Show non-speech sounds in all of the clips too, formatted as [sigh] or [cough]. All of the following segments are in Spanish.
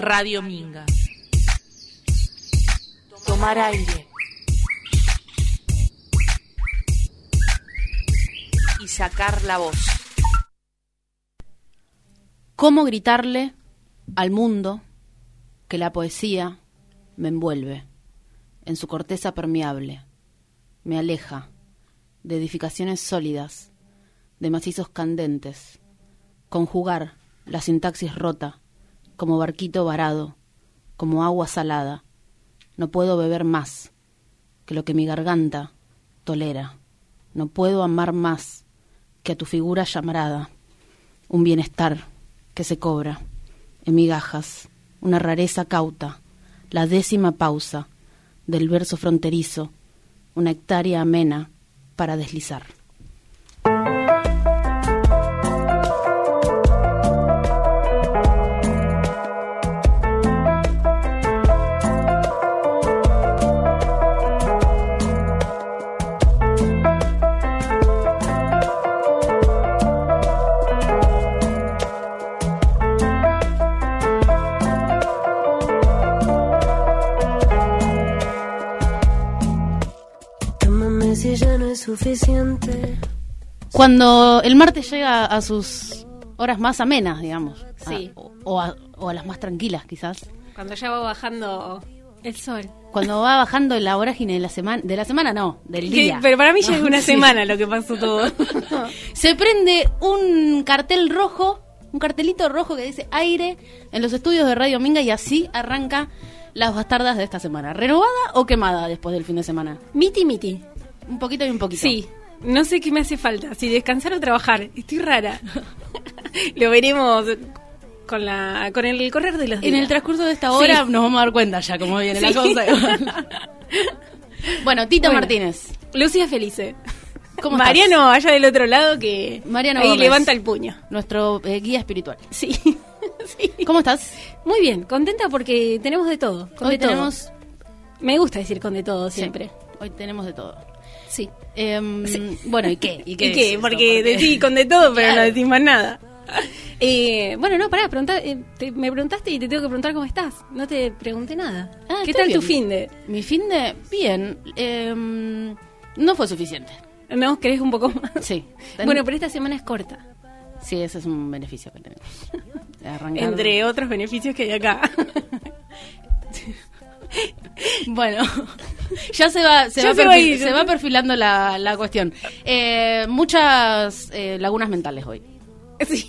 Radio Minga. Tomar aire. Y sacar la voz. ¿Cómo gritarle al mundo que la poesía me envuelve en su corteza permeable, me aleja de edificaciones sólidas, de macizos candentes, conjugar la sintaxis rota como barquito varado, como agua salada. No puedo beber más que lo que mi garganta tolera. No puedo amar más que a tu figura llamarada, un bienestar que se cobra en migajas, una rareza cauta, la décima pausa del verso fronterizo, una hectárea amena para deslizar. Suficiente. Cuando el martes llega a sus horas más amenas, digamos, Sí. a- o, a, o a las más tranquilas quizás, Cuando ya va bajando el sol. cuando va bajando la vorágine de la semana, de la semana no, del día. pero para mí ya es [laughs] una sí. semana lo que pasó todo. [laughs] Se prende un cartel rojo, un cartelito rojo que dice aire en los estudios de Radio Minga y así arranca las bastardas de esta semana. ¿Renovada o quemada después del fin de semana? miti miti. Un poquito y un poquito. Sí. No sé qué me hace falta, si descansar o trabajar. Estoy rara. [laughs] lo veremos con la con el correr de los días. En el transcurso de esta hora Sí. nos vamos a dar cuenta ya cómo viene la cosa. [laughs] bueno, Tito Bueno. Martínez. Lucía Felice. ¿Cómo estás? Mariano allá del otro lado que Mariano ahí Gómez. levanta el puño. Nuestro eh, guía espiritual. Sí. [laughs] sí. ¿Cómo estás? Muy bien, contenta porque tenemos de todo. Con Hoy de todo. tenemos... Me gusta decir con de todo siempre. hoy tenemos de todo. Sí. Em, Bueno, ¿y qué? ¿Y qué? [laughs] eso? Porque decís con de todo, pero Claro. no decís más nada. [laughs] Eh, bueno, no, pará, preguntá, eh, te- me preguntaste y te tengo que preguntar cómo estás. No te pregunté nada. Ah, ¿Qué tal tu bien. fin de? Mi fin de... Bien. em, no fue suficiente. ¿No? ¿Querés un poco más? Sí. Ten- [laughs] Bueno, pero esta semana es corta. Sí, ese es un beneficio que tenemos. Arrancar- Entre otros beneficios que hay acá. Bueno, [laughs] ya se va, se va, se va ir. se perfilando la, la cuestión. Eh, muchas eh, lagunas mentales hoy. sí.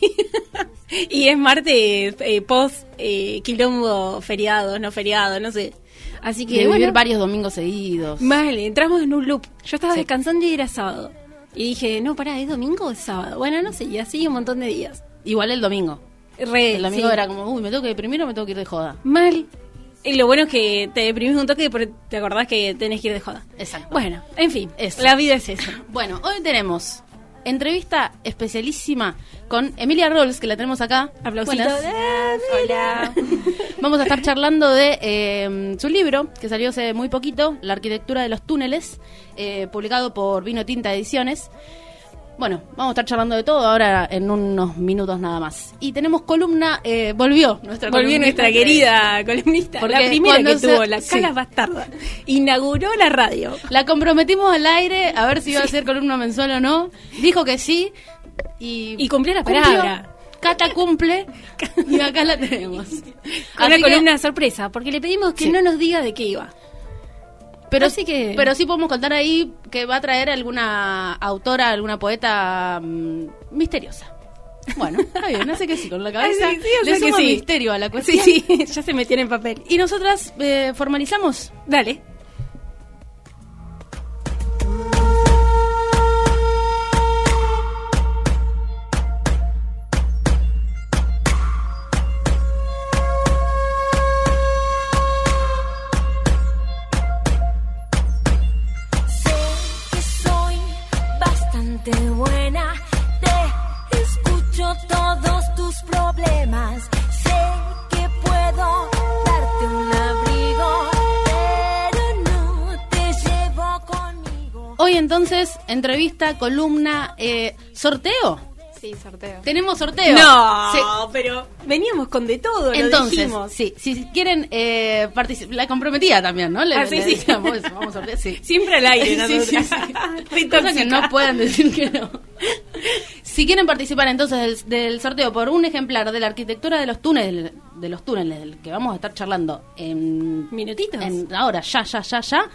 [laughs] y es martes eh, post eh, quilombo feriado, no feriado, no sé. Así De que vivir bueno, varios domingos seguidos. Vale, entramos en un loop. Yo estaba Sí. descansando y era sábado. Y dije, no, pará, ¿es domingo o es sábado? Bueno, no sé, y así un montón de días. Igual el domingo. Re, El domingo sí. era como, uy, me tengo que deprimir o me tengo que ir de joda. Mal. Y lo bueno es que te deprimís un toque porque te acordás que tenés que ir de joda. Exacto. Bueno, en fin, Eso. la vida es eso. [laughs] Bueno, hoy tenemos entrevista especialísima con Emilia Rolls, que la tenemos acá. Aplausito. Buenas. Hola. Vamos a estar charlando de eh, su libro, que salió hace muy poquito, La arquitectura de los túneles, eh, publicado por Vino Tinta Ediciones. Bueno, vamos a estar charlando de todo ahora en unos minutos nada más. Y tenemos columna, eh, volvió nuestra Volvió columnista nuestra que- querida columnista, Porque la primera que se- tuvo, la sí. Cala Bastarda. Inauguró la radio. La comprometimos al aire a ver si iba a ser columna mensual o no. Dijo que sí. Y, Y cumplió la cumplió. palabra. Cata cumple. [laughs] Y acá la tenemos. Una que- columna sorpresa, porque le pedimos que Sí. no nos diga de qué iba. Pero, Así que- pero sí podemos contar ahí que va a traer alguna autora, alguna poeta mm, misteriosa. Bueno, está bien, hace que sí, con la cabeza Ay, sí, sí, le sea que sí. misterio a la Sí, cuestión. sí, [laughs] ya se metió en el papel. Y nosotras eh, formalizamos. Dale. Entrevista, columna, eh, sorteo. Sí, sorteo. Tenemos sorteo. No, Sí. pero veníamos con de todo, lo Entonces, dijimos. sí, si quieren eh, participar, la comprometía también, ¿no? Le, Ah, sí, le sí. vamos a sortear, sí. [laughs] Siempre al aire, [laughs] Sí, nosotras. sí, sí. [laughs] Re Cosa que no puedan decir que no. Si quieren participar entonces del, del sorteo por un ejemplar de la arquitectura de los túneles, de los túneles del que vamos a estar charlando en Minutitos. en- ahora, ya, ya, ya, ya.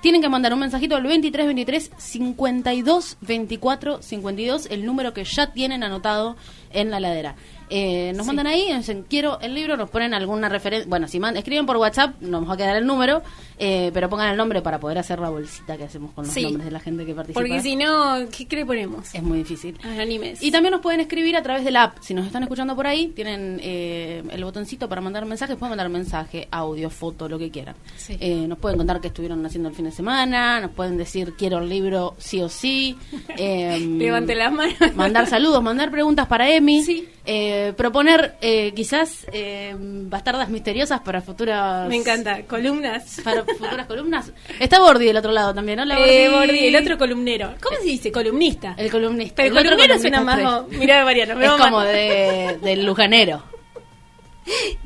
Tienen que mandar un mensajito al 23 23 52 24 52, el número que ya tienen anotado en la ladera. Eh, nos mandan ahí, dicen quiero el libro, nos ponen alguna referencia. Bueno, si man- escriben por WhatsApp, nos va a quedar el número, eh, pero pongan el nombre para poder hacer la bolsita que hacemos con los Sí. nombres de la gente que participa. Porque si no, ¿qué, qué le ponemos? es muy difícil. Anónimes. Y también nos pueden escribir a través de la app. Si nos están escuchando por ahí, tienen eh, el botoncito para mandar mensajes. Pueden mandar mensaje, audio, foto, lo que quieran. Sí. Eh, nos pueden contar qué estuvieron haciendo el fin de semana. Nos pueden decir quiero el libro sí o sí. [laughs] Eh, Levante las manos. Mandar saludos, mandar preguntas para Emi. Sí. Eh, proponer eh, quizás eh, bastardas misteriosas para futuras... Me encanta. Columnas. Para futuras columnas. Está Bordi del otro lado también, ¿no? Eh, Bordi, el otro columnero. ¿Cómo se dice? Columnista. El columnista. Pero El otro columnero columnista suena más... Mirá Mariano. me Es como de, del lujanero.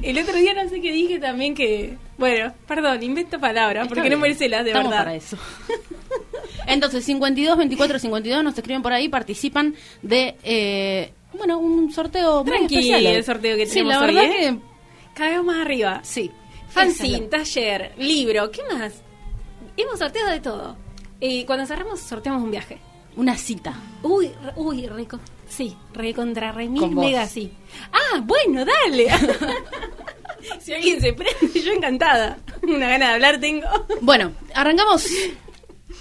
El otro día no sé qué dije también que... Bueno, perdón, invento palabras porque no merece las de Estamos verdad. para eso. Entonces, 52, 24, 52 nos escriben por ahí, participan de, bueno, un sorteo muy Tranqui especial. el sorteo que Sí, tenemos la hoy, verdad ¿eh? que Cada vez más arriba. sí. Fanzine, taller, libro, ¿qué más? Hemos sorteado de todo. Y cuando cerramos, sorteamos un viaje. la- Una cita. Uy, re- uy, reco sí, recontra re mil Con vos. mega sí. Ah, bueno, dale. [laughs] si alguien se prende, yo encantada. [laughs] Una gana de hablar tengo. Bueno, arrancamos.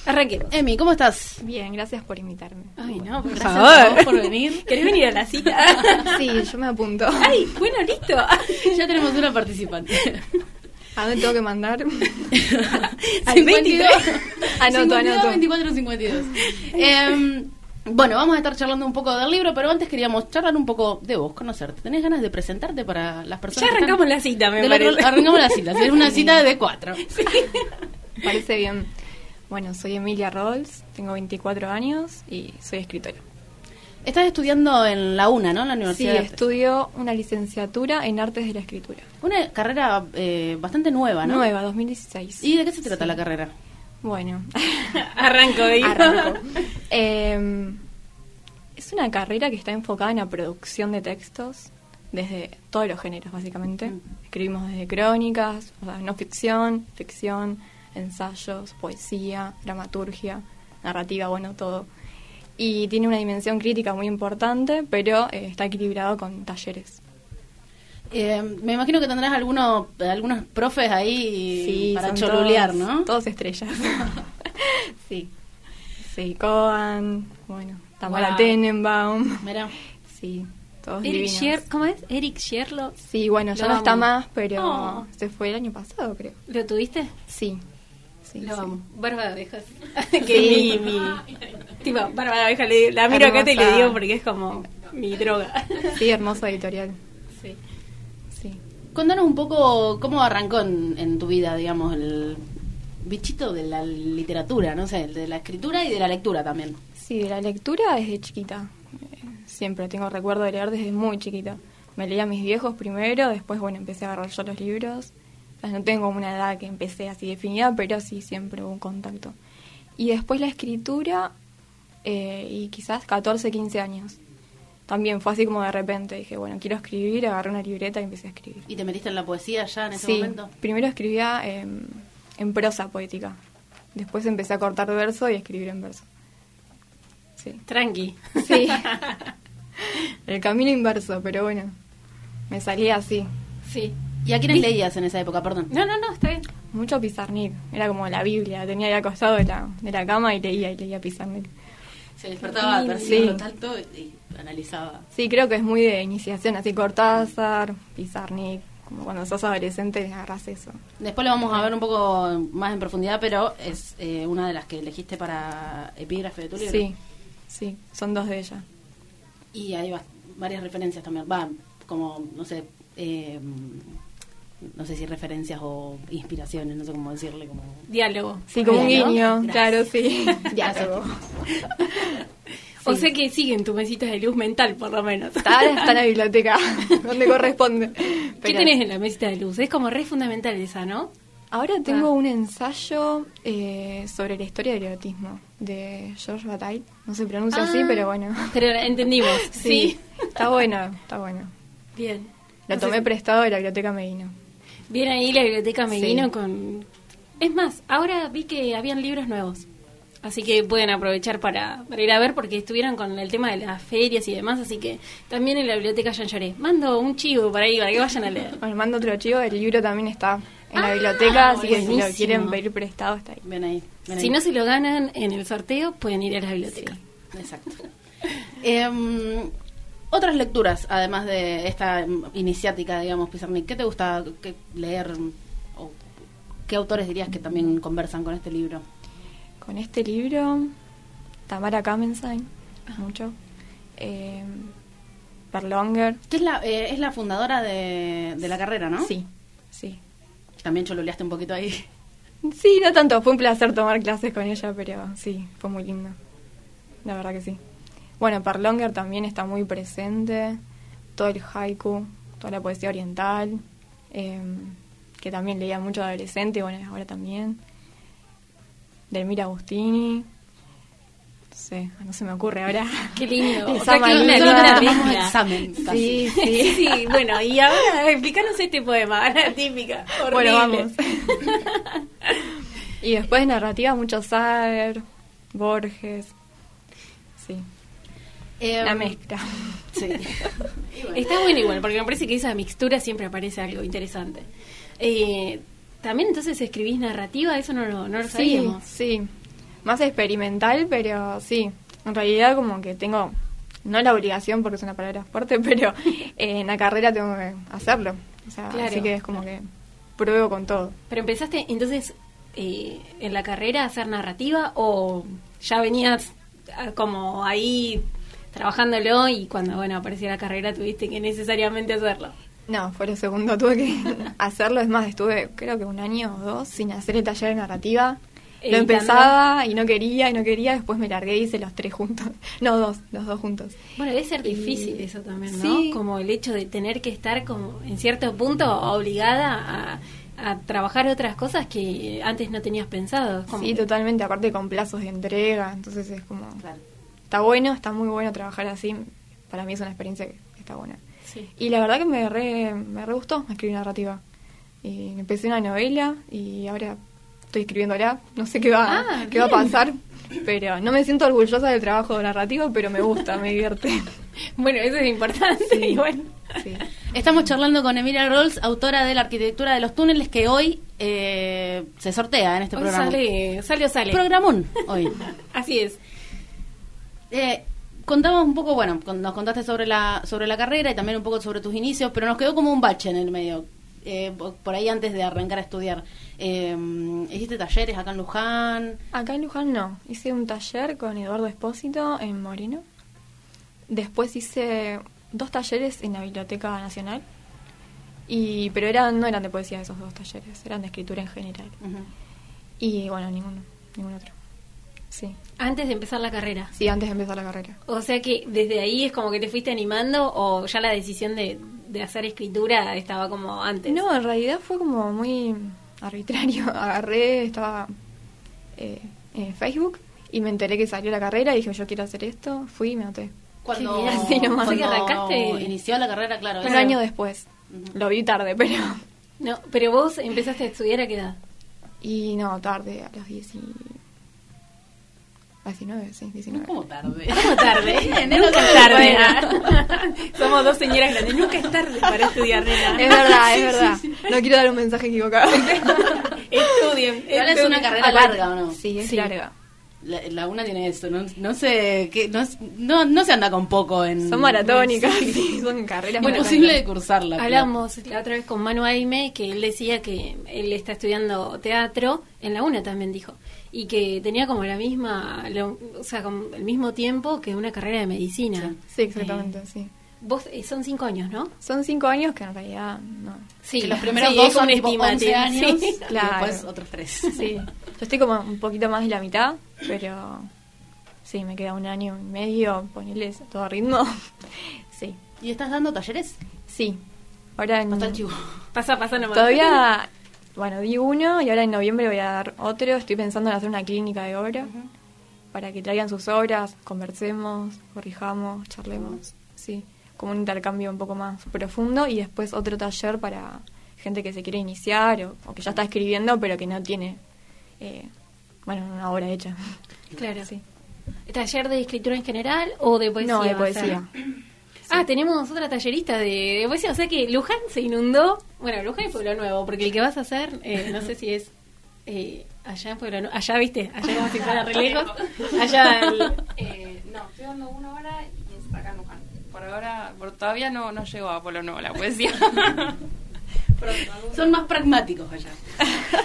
Arranquemos. Emi, ¿cómo estás? Bien, gracias por invitarme. Ay, no, por Gracias favor. a vos por venir. [laughs] ¿Querés venir a la cita? [laughs] Sí, yo me apunto. Ay, bueno, listo. [laughs] Ya tenemos una participante. ¿A dónde tengo que mandar? Al 23. Anoto, 52, anoto. 24, 52. Em, bueno, vamos a estar charlando un poco del libro, pero antes queríamos charlar un poco de vos, conocerte. ¿Tenés ganas de presentarte para las personas? Ya que están arrancamos la cita, me parece. Arrancamos la cita, es una cita de cuatro. Parece bien. Bueno, soy Emilia Rolls, tengo 24 años y soy escritora. Estás estudiando en la UNA, ¿no? En la Sí, Universidad de estudio una licenciatura en Artes de la Escritura. Una carrera eh, bastante nueva, ¿no? Nueva, 2016. ¿Y de qué se trata Sí. la carrera? Bueno, [laughs] Arranco, digo. arranco. Eh, es una carrera que está enfocada en la producción de textos desde todos los géneros, básicamente. Mm. Escribimos desde crónicas, o sea, no ficción, ficción, ensayos, poesía, dramaturgia, narrativa, bueno, todo. Y tiene una dimensión crítica muy importante, pero eh, está equilibrado con talleres. Eh, me imagino que tendrás algunos, algunos profes ahí para cholulear, todos- ¿no? Todos estrellas. [laughs] sí. Sí, Coan, bueno, Tamara Wow. Tenenbaum. Mira. Sí, todos Eric. Sher, ¿cómo es? Eric Sherlo. Sí, bueno, ya Lo no está más, pero Oh. se fue el año pasado, creo. ¿Lo tuviste? Sí. Sí, Lo sí. amo. Barba de abejas. [laughs] Sí. que mi, mi. Tipo, barba de abeja, le- la miro acá y le Hermosa. digo porque es como mi droga. [laughs] Sí, hermoso editorial. Sí. Sí. Contanos un poco cómo arrancó en, en tu vida, digamos, el bichito de la literatura, no sé, de la escritura y de la lectura también. Sí, de la lectura desde chiquita. Eh, Siempre tengo recuerdo de leer desde muy chiquita. Me leía a mis viejos primero, después, bueno, empecé a agarrar yo los libros. Sea, no tengo una edad que empecé así definida, pero sí siempre hubo un contacto. Y después la escritura, eh, y quizás 14, 15 años. También fue así como de repente. Dije, bueno, quiero escribir, agarré una libreta y empecé a escribir. ¿Y te metiste en la poesía ya en ese Sí, momento? primero escribía em, en prosa poética. Después empecé a cortar verso y a escribir en verso. Sí. Tranqui. Sí. [laughs] El camino inverso, pero bueno, me salía así. Sí. ¿Y a quiénes leías en esa época, perdón? No, no, no, está bien. Mucho Pizarnik, era como la Biblia, tenía ahí acostado de la, de la cama y leía y leía Pizarnik. Se despertaba, Sí. percibía lo tanto y analizaba. Sí, creo que es muy de iniciación, así Cortázar, Pizarnik, como cuando sos adolescente agarras eso. Después lo vamos a ver un poco más en profundidad, pero es eh, una de las que elegiste para epígrafe de tu libro. Sí, sí, son dos de ellas. Y hay va- varias referencias también. Va, como, no sé, eh, no sé si referencias o inspiraciones, no sé cómo decirle. como Diálogo. Sí, como un guiño, Gracias. claro, sí. [laughs] Diálogo. O sea que siguen tu mesita de luz mental, por lo menos. Está, ahora está en la [laughs] biblioteca, donde corresponde. ¿Qué tenés en la mesita de luz? Es como re fundamental esa, ¿no? Ahora tengo Ah. un ensayo eh, sobre la historia del erotismo de George Bataille. No se pronuncia así, Ah, pero bueno. Pero entendimos, [laughs] sí. Está bueno, está bueno. Bien. Lo tomé prestado de la biblioteca Medina. Bien ahí la biblioteca me Sí. vino con... Es más, ahora vi que habían libros nuevos. Así que pueden aprovechar para, para ir a ver porque estuvieron con el tema de las ferias y demás. Así que también en la biblioteca Jean Lloré. Mando un chivo para ahí, para que vayan a leer. [laughs] Bueno, mando otro chivo, el libro también está en la Ah, biblioteca, así que si lo quieren pedir prestado está ahí. Ven ahí. ven Si ahí. no se lo ganan en el sorteo, pueden ir a la biblioteca. Exacto. [laughs] Em, otras lecturas, además de esta iniciática, digamos, Pizarnik, ¿qué te gusta qué- leer? ¿O ¿Qué autores dirías que también conversan con este libro? Con este libro, Tamara Kamenstein, mucho. Eh, Berlonger. Que es la, eh, es la fundadora de, de la carrera, ¿no? Sí, sí. También chololeaste un poquito ahí. Sí, no tanto, fue un placer tomar clases con ella, pero sí, fue muy lindo. La verdad que sí. Bueno, Perlonger también está muy presente, todo el haiku, toda la poesía oriental, eh, que también leía mucho de adolescente, bueno, ahora también. Delmira Agustini, no sé, no se me ocurre ahora. [laughs] Qué lindo. O sea, que una examen. Sí, Sí, sí. sí, bueno, y ahora [laughs] explícanos este poema, la típica. Bueno, horrible. vamos. [laughs] y después narrativa, mucho Sager, Borges. Sí, Em, la mezcla. [laughs] Sí. Está bueno igual, porque me parece que esa mixtura siempre aparece algo interesante. Eh, También entonces escribís narrativa, eso no lo, no lo Sí, sabíamos. sí. Más experimental, pero sí. En realidad como que tengo, no la obligación porque es una palabra fuerte, [laughs] pero eh, en la carrera tengo que hacerlo. O sea, Claro. así que es como que pruebo con todo. Pero empezaste entonces eh, en la carrera a hacer narrativa o ya venías ah, como ahí trabajándolo y cuando bueno apareció la carrera tuviste que necesariamente hacerlo. No, fue lo segundo, tuve que [laughs] hacerlo. Es más, estuve creo que un año o dos sin hacer el taller de narrativa. Lo empezaba y no quería y no quería, después me largué y hice los tres juntos. [laughs] No, dos, los dos juntos. Bueno, debe ser Y- difícil eso también, ¿no? Sí. Como el hecho de tener que estar como en cierto punto obligada a, a trabajar otras cosas que antes no tenías pensado. Como Sí, que- totalmente, aparte con plazos de entrega, entonces es como... Claro. Está bueno, está muy bueno trabajar así. Para mí es una experiencia que está buena. Sí. Y la verdad que me re, me re gustó escribir narrativa. Y empecé una novela y ahora estoy escribiéndola. No sé qué va, Ah, qué va a pasar, pero no me siento orgullosa del trabajo narrativo, pero me gusta, me divierte. [laughs] Bueno, eso es importante. Sí. y bueno. Sí. Estamos charlando con Emilia Rolls, autora de la arquitectura de los túneles, que hoy eh, se sortea en este Hoy programa. sale, sale o sale. Programón hoy. [laughs] Así es. Eh, contamos un poco, bueno, nos contaste sobre la sobre la carrera y también un poco sobre tus inicios, pero nos quedó como un bache en el medio. Eh, po- por ahí antes de arrancar a estudiar. Eh, ¿Hiciste talleres acá en Luján? Acá en Luján no. Hice un taller con Eduardo Espósito en Moreno. Después hice dos talleres en la Biblioteca Nacional. Y, pero eran, no eran de poesía esos dos talleres, eran de escritura en general. Y bueno, ninguno, ningún otro. Sí, Antes de empezar la carrera. sí, antes de empezar la carrera. O sea que desde ahí es como que te fuiste animando o ya la decisión de, de hacer escritura estaba como antes. No, en realidad fue como muy arbitrario. [laughs] Agarré, estaba eh, en Facebook y me enteré que salió la carrera y dije, yo quiero hacer esto. Fui y me anoté. Cuando, nomás. cuando arrancaste- inició la carrera, claro. Un año después. Lo vi tarde, pero... No, pero vos empezaste a estudiar a qué edad? Y no, tarde, a los 10 y... a 19, sí, 19. ¿Cómo tarde? ¿Cómo tarde? [laughs] Nunca ¿cómo es tarde. [laughs] Somos dos señoras grandes. Nunca es tarde para estudiar, nena. [laughs] Es verdad, es verdad. No quiero dar un mensaje equivocado. Estudien. Igual es una carrera larga, ¿o no? Sí, es Sí. larga. La, la una tiene eso, no, no sé, qué, no, no, no se anda con poco en... Son maratónicas, sí, son carreras imposible de cursarla. Hablamos la otra vez con Manu Aime que él decía que él está estudiando teatro en la UNA también dijo y que tenía como la misma lo- o sea como el mismo tiempo que una carrera de medicina Sí, exactamente, Eh, sí. vos eh, son cinco años no Son cinco años que en realidad no. sí que los primeros sí, dos son tipo 11 estimativo, años sí. y Claro. después otros tres. Sí, yo estoy como un poquito más de la mitad, pero Sí, me queda un año y medio, ponerles todo a ritmo. [laughs] sí, ¿Y estás dando talleres? sí. Ahora en, Pasa el chivo. Pasa, pasa nomás. todavía, bueno, di uno y ahora en noviembre voy a dar otro. Estoy pensando en hacer una clínica de obra para que traigan sus obras, conversemos, corrijamos, charlemos. Sí, como un intercambio un poco más profundo y después otro taller para gente que se quiere iniciar o, o que ya está escribiendo pero que no tiene, eh, bueno, una obra hecha. Claro. Sí. ¿Taller de escritura en general o de poesía? No, de poesía. [clears throat] Ah, tenemos otra tallerista de, de poesía. O sea que Luján se inundó. Bueno, Luján y Pueblo Nuevo, porque el que vas a hacer, eh, no sé si es eh, allá en Pueblo Nuevo. Allá, viste, allá como si fuera re lejos. Allá. el- Eh, no, estoy dando una hora y es acá en Luján. Por ahora, por- todavía no, no llegó a Polo Nuevo la poesía. [laughs] Son más pragmáticos allá.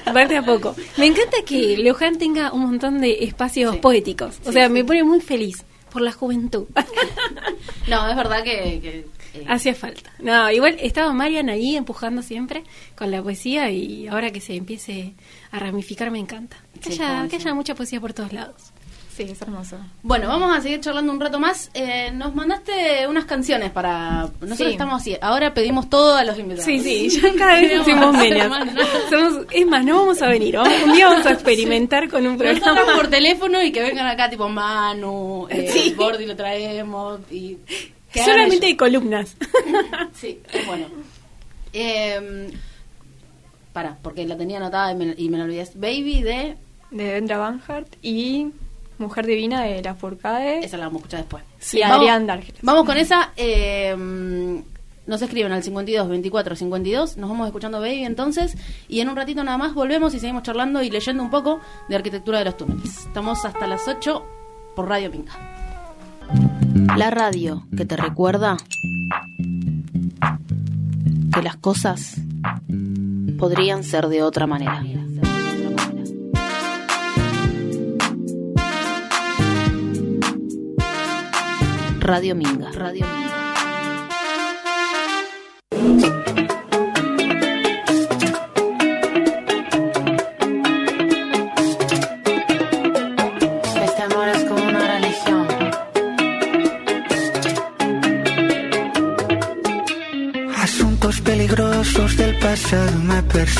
[laughs] Parte a poco. Me encanta que Luján tenga un montón de espacios Sí. poéticos. O sea, me pone muy feliz por la juventud. [laughs] No, es verdad que... que, Hacía falta. No, igual estaba Marian ahí empujando siempre con la poesía y ahora que se empiece a ramificar me encanta. Que, Sí, haya, que haya mucha poesía por todos lados. Sí, es hermoso. Bueno, vamos a seguir charlando un rato más. Eh, nos mandaste unas canciones para... Nosotros Sí. estamos así. Ahora pedimos todo a los invitados. Sí, sí, [laughs] ya cada vez hacemos menos. más, ¿no? Somos- es más, no vamos a venir. vamos- un día vamos a [laughs] experimentar con un Nosotros programa. por teléfono y que vengan acá tipo Manu, [laughs] eh, Sí. Gordy lo traemos y... Solamente hay columnas. [laughs] Sí, es bueno. Eh, para, porque la tenía anotada y me, y me la olvidé. Baby de... De Vendra Van Hart y Mujer Divina de La Furcade Esa la vamos a escuchar después. y Adrián Dargeles. Vamos con esa. eh, nos escriben al 52 24 52. Nos vamos escuchando Baby entonces. Y en un ratito nada más volvemos y seguimos charlando y leyendo un poco de arquitectura de los túneles. Estamos hasta las 8 por Radio Pinca. La radio que te recuerda que las cosas podrían ser de otra manera. Radio Minga. Radio Minga.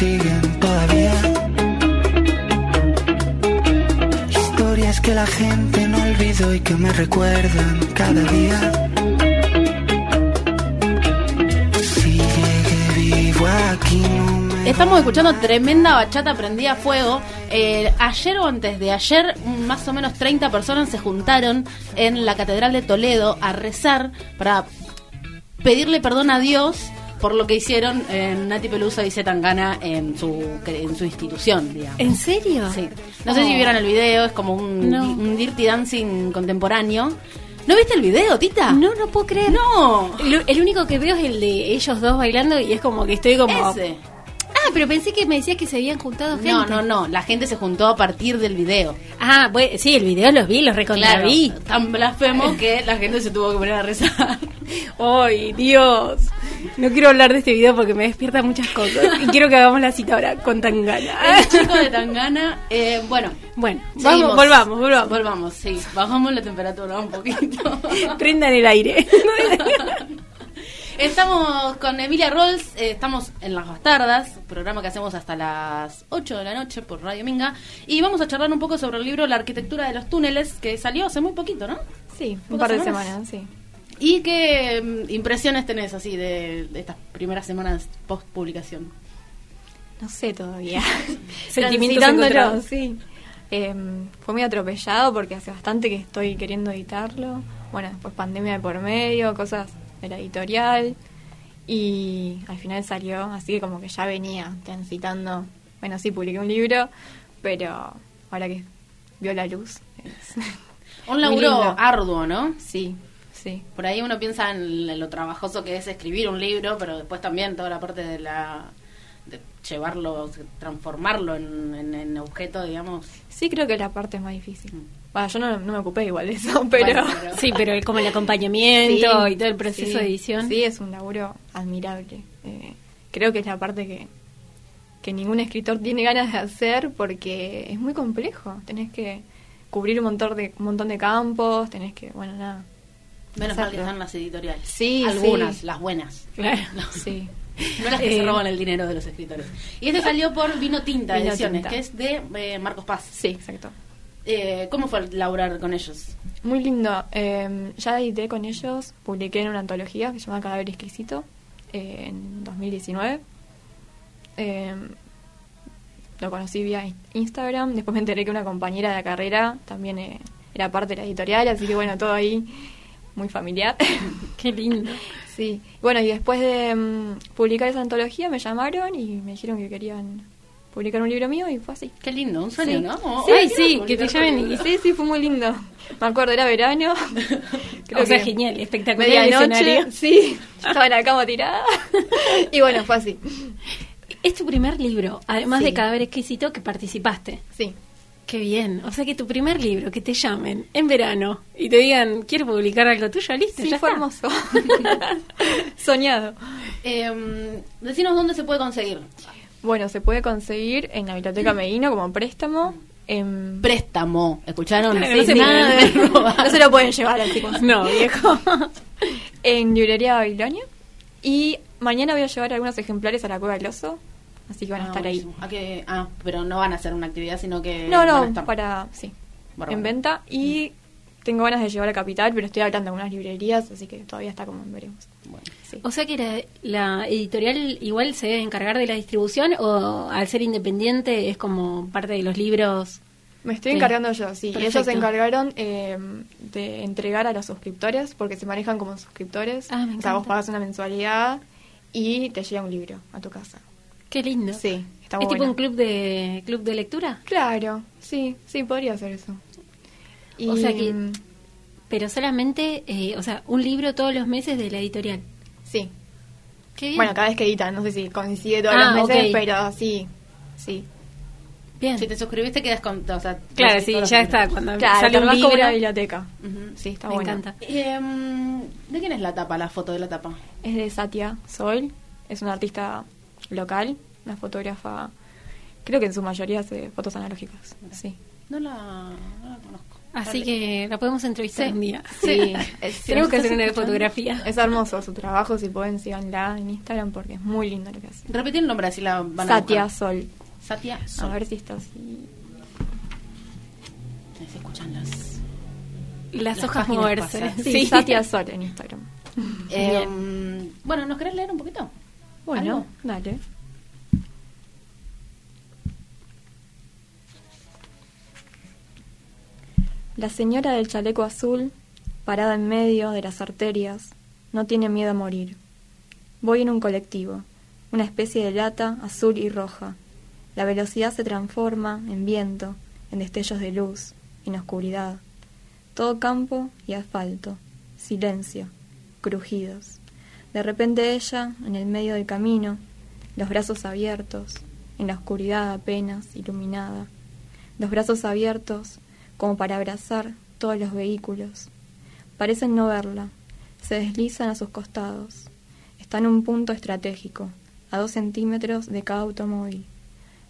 Me persiguen todavía. Historias que la gente no olvidó y que me recuerdan cada día. Si llegué vivo aquí no me Estamos escuchando tremenda bachata prendida a fuego. Eh, ayer o antes de ayer, más o menos 30 personas se juntaron en la Catedral de Toledo a rezar para pedirle perdón a Dios por lo que hicieron en Nati Peluso y Zetangana en su, en su institución, digamos. ¿En serio? Sí. No sé si vieron el video, es como un, No. un dirty dancing contemporáneo. ¿No viste el video, Tita? No, no puedo creer. No. El, el único que veo es el de ellos dos bailando y es como que estoy como... Ese. Ah, pero pensé que me decías que se habían juntado gente. No, no, no. La gente se juntó a partir del video. Ah, bueno, sí, el video los vi, los recontra Claro, tan blasfemo que la gente se tuvo que poner a rezar. [laughs] ¡Ay, Dios! No quiero hablar de este video porque me despierta muchas cosas. Y quiero que hagamos la cita ahora con Tangana. El chico de Tangana, eh, bueno, Bueno, vamos, volvamos, volvamos. Volvamos, sí. Bajamos la temperatura un poquito. [laughs] Prendan el aire. [laughs] Estamos con Emilia Rolls, eh, estamos en Las Bastardas, programa que hacemos hasta las 8 de la noche por Radio Minga, y vamos a charlar un poco sobre el libro La arquitectura de los túneles, que salió hace muy poquito, ¿no? Sí, un ¿Pocas par de semanas? semanas, sí. ¿Y qué mm, impresiones tenés así de, de estas primeras semanas post publicación? No sé todavía. [laughs] Sentimientos sí. Eh, fue muy atropellado porque hace bastante que estoy queriendo editarlo. Bueno, después pandemia de por medio, cosas de la editorial. Y al final salió, así que como que ya venía transitando. Bueno, sí, publiqué un libro, pero ahora que vio la luz. es Un [laughs] laburo arduo, ¿no? Sí, sí. Por ahí uno piensa en lo trabajoso que es escribir un libro, pero después también toda la parte de la de llevarlo, transformarlo en, en, en objeto, digamos. Sí, creo que la parte es más difícil. Mm. Bueno, yo no, no me ocupé igual de eso, [laughs] pero... Bueno, pero- Sí, pero como el acompañamiento Sí, y todo el proceso sí, de edición. Sí, es un laburo admirable. Eh, creo que es la parte que, que ningún escritor tiene ganas de hacer porque es muy complejo. Tenés que cubrir un montón de, un montón de campos, tenés que, bueno, nada. Menos mal que están las editoriales. Sí, Algunas, sí. las buenas. Claro. [laughs] Sí. No las que se Eh. roban el dinero de los escritores. Y este [laughs] salió por Vino Tinta Vino Ediciones, Tinta. que es de eh, Marcos Paz. Sí, exacto. Eh, ¿Cómo fue laburar con ellos? Muy lindo. Eh, ya edité con ellos, publiqué en una antología que se llama Cadáver Exquisito eh, en 2019. Eh, lo conocí vía in- Instagram. Después me enteré que una compañera de la carrera también eh, era parte de la editorial, así que bueno, todo ahí muy familiar. [laughs] Qué lindo. sí. Bueno, y después de mm, publicar esa antología me llamaron y me dijeron que querían publicar un libro mío y fue así. Qué lindo, un sueño, Sí. ¿no? Sí, "Ay, sí, que te llamen y- libro". Sí, sí, fue muy lindo. Me acuerdo, era verano. [laughs] o sea, que genial, espectacular Medianoche, sí, [laughs] estaba en la cama tirada. y bueno, fue así. Es tu primer libro, además Sí. de Cadáver Exquisito, que participaste. Sí, Qué bien. O sea que tu primer libro, que te llamen en verano y te digan, quiero publicar algo tuyo, listo, sí, ya fue está. hermoso. [laughs] Soñado. Eh, decinos dónde se puede conseguir. Bueno, se puede conseguir en la Biblioteca Medino como préstamo. En... Préstamo, ¿escucharon? Claro, no se Nada de. [laughs] No se lo pueden llevar al chicos. No, viejo. [laughs] En Librería Babilonia. Y mañana voy a llevar algunos ejemplares a la Cueva del Oso. Así que van a Ah, estar ahí. buenísimo. ¿A qué? Ah, pero no van a hacer una actividad, sino que. No, van a no, estar. para. Sí. Bárbaro. En venta. Y tengo ganas de llevar a Capital, pero estoy hablando con unas librerías, así que todavía está como veremos. Bueno. Sí. O sea que la, la editorial igual se debe encargar de la distribución o al ser independiente es como parte de los libros. Me estoy Sí. encargando yo, sí. Y ellos se encargaron eh, de entregar a los suscriptores, porque se manejan como suscriptores. Ah, me o sea, vos pagas una mensualidad y te llega un libro a tu casa. Qué lindo. Sí, está ¿Es muy tipo bueno. un club de club de lectura? Claro, sí, sí, podría ser eso. Y, O sea que- mm, Pero solamente, eh, o sea, un libro todos los meses de la editorial. Sí. Qué bien. Bueno, cada vez que editan, no sé si coincide todos Ah, los meses, ok. pero sí, sí. bien. Si te suscribiste, quedas con. O sea, Claro, sí, ya está. Cuando Claro, sale te un como libro. una biblioteca. Sí, está Me encanta. Eh, ¿De quién es la tapa, la foto de la tapa? Es de Satya Sol, es una artista local, una fotógrafa, creo que en su mayoría hace fotos analógicas. Sí. No la, no la conozco. Así que la podemos entrevistar Sí. un día. Sí, [laughs] es- Tenemos que hacer fotografía. Es hermoso su trabajo, si pueden síganla en Instagram porque es muy lindo lo que hace. Repetí el nombre, así la van a buscar. Sol. Satya A Sol. ver si está así. Se escuchan las... Las, Las hojas moverse. Sí, Satya Sol en Instagram. [laughs] Eh, bueno, ¿nos querés leer un poquito? Bueno, ¿Algo? dale. La señora del chaleco azul, parada en medio de las arterias, no tiene miedo a morir. Voy en un colectivo, una especie de lata azul y roja. La velocidad se transforma en viento, en destellos de luz, en oscuridad. Todo campo y asfalto, silencio, crujidos. De repente ella, en el medio del camino, los brazos abiertos, en la oscuridad apenas iluminada, los brazos abiertos como para abrazar todos los vehículos. Parecen no verla, se deslizan a sus costados. Está en un punto estratégico, a dos centímetros de cada automóvil.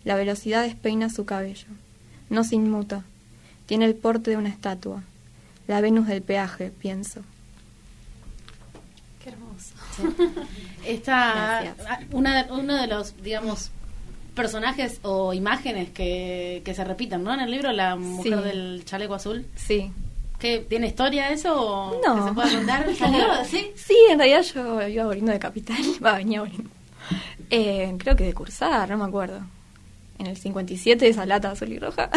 La velocidad despeina su cabello. No se inmuta. Tiene el porte de una estatua. La Venus del peaje, pienso. Hermoso. Esta, una, uno de los, digamos, personajes o imágenes que, que se repiten, ¿no? En el libro, la mujer Sí. del chaleco azul. Sí. ¿Qué, ¿Tiene historia eso o No. que se pueda contar? [laughs] ¿Salió? ¿Sí? Sí, en realidad yo iba volviendo de capital. [laughs] Va, venía volviendo. Eh, creo que de cursar, no me acuerdo. En el 57, esa lata azul y roja.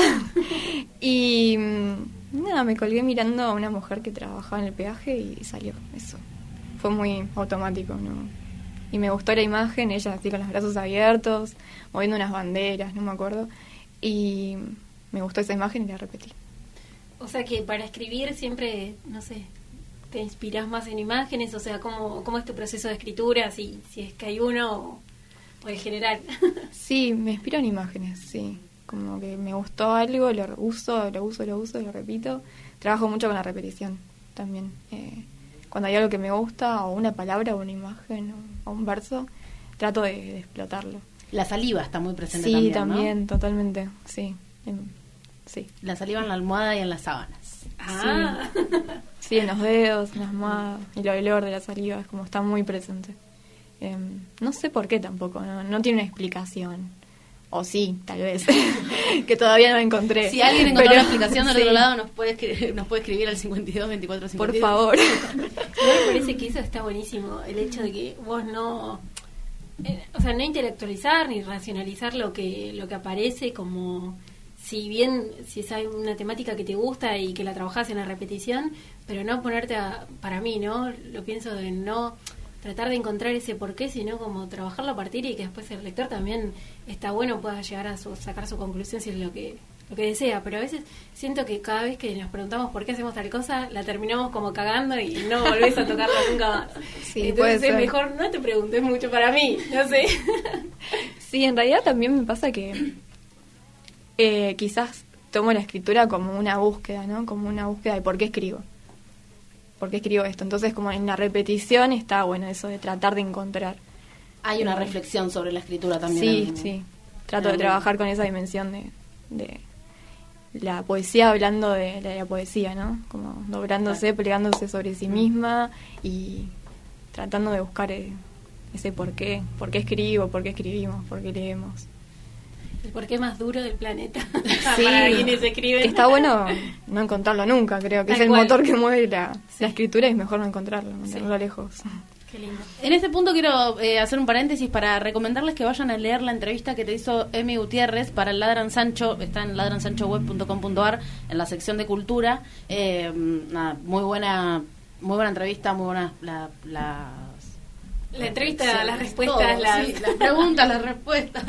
[laughs] y mm, nada, me colgué mirando a una mujer que trabajaba en el peaje y salió eso. Fue muy automático, ¿no? Y me gustó la imagen, ella así con los brazos abiertos, moviendo unas banderas, no me acuerdo. Y me gustó esa imagen y la repetí. O sea que para escribir siempre, no sé, te inspiras más en imágenes, o sea, ¿cómo, cómo es tu proceso de escritura? Si, si es que hay uno o, o en general. [laughs] Sí, me inspiro en imágenes, sí. Como que me gustó algo, lo uso, lo uso, lo uso, lo repito. Trabajo mucho con la repetición también. Eh, cuando hay algo que me gusta, o una palabra, o una imagen, o, un verso, trato de, de explotarlo. La saliva está muy presente sí, también, también, ¿no? totalmente, sí. Em, Sí. La saliva en la almohada y en las sábanas. Ah, [laughs] Sí, en los dedos, en las manos, y el olor de la saliva es como está muy presente. Em, no sé por qué tampoco, no, no tiene una explicación. O sí, tal vez, [laughs] que todavía no encontré. Si alguien encontró Pero- una explicación del sí, otro lado, nos puede, escribir, nos puede escribir al 52 24 Por 52. favor. [laughs] no me parece que eso está buenísimo, el hecho de que vos no, eh, o sea, no intelectualizar ni racionalizar lo que lo que aparece como si bien si es una temática que te gusta y que la trabajás en la repetición, pero no ponerte a, para mí, ¿no? Lo pienso de no tratar de encontrar ese porqué, sino como trabajarlo a partir y que después el lector también está bueno pueda llegar a su, sacar su conclusión si es lo que lo que desea, pero a veces siento que cada vez que nos preguntamos por qué hacemos tal cosa, la terminamos como cagando y no volvés a tocarla [laughs] nunca más. Sí, Entonces es mejor no te preguntes mucho para mí, no sé. [laughs] Sí, en realidad también me pasa que eh, quizás tomo la escritura como una búsqueda, ¿no? Como una búsqueda de por qué escribo. ¿Por qué escribo esto? Entonces, como en la repetición está bueno eso de tratar de encontrar. Hay una reflexión sobre la escritura también. Sí, en- sí. Trato de trabajar con esa dimensión de, de la poesía hablando de, de la poesía, ¿no? Como doblándose, plegándose sobre sí misma y tratando de buscar eh, ese por qué, por qué escribo, por qué escribimos, por qué leemos. El porqué más duro del planeta. [laughs] Sí, para quienes escriben. que está bueno no encontrarlo nunca, creo que Tal es el cual. motor que mueve la, Sí. la escritura y es mejor no encontrarlo, mantenerlo lejos. Qué lindo. En este punto quiero eh, hacer un paréntesis para recomendarles que vayan a leer la entrevista que te hizo Emi Gutiérrez para el Ladran Sancho, está en ladransanchoweb.com.ar en la sección de cultura. Eh, muy buena muy buena entrevista, muy buenas la, las La entrevista, Sí, las respuestas, todo, las... sí, las preguntas, las respuestas.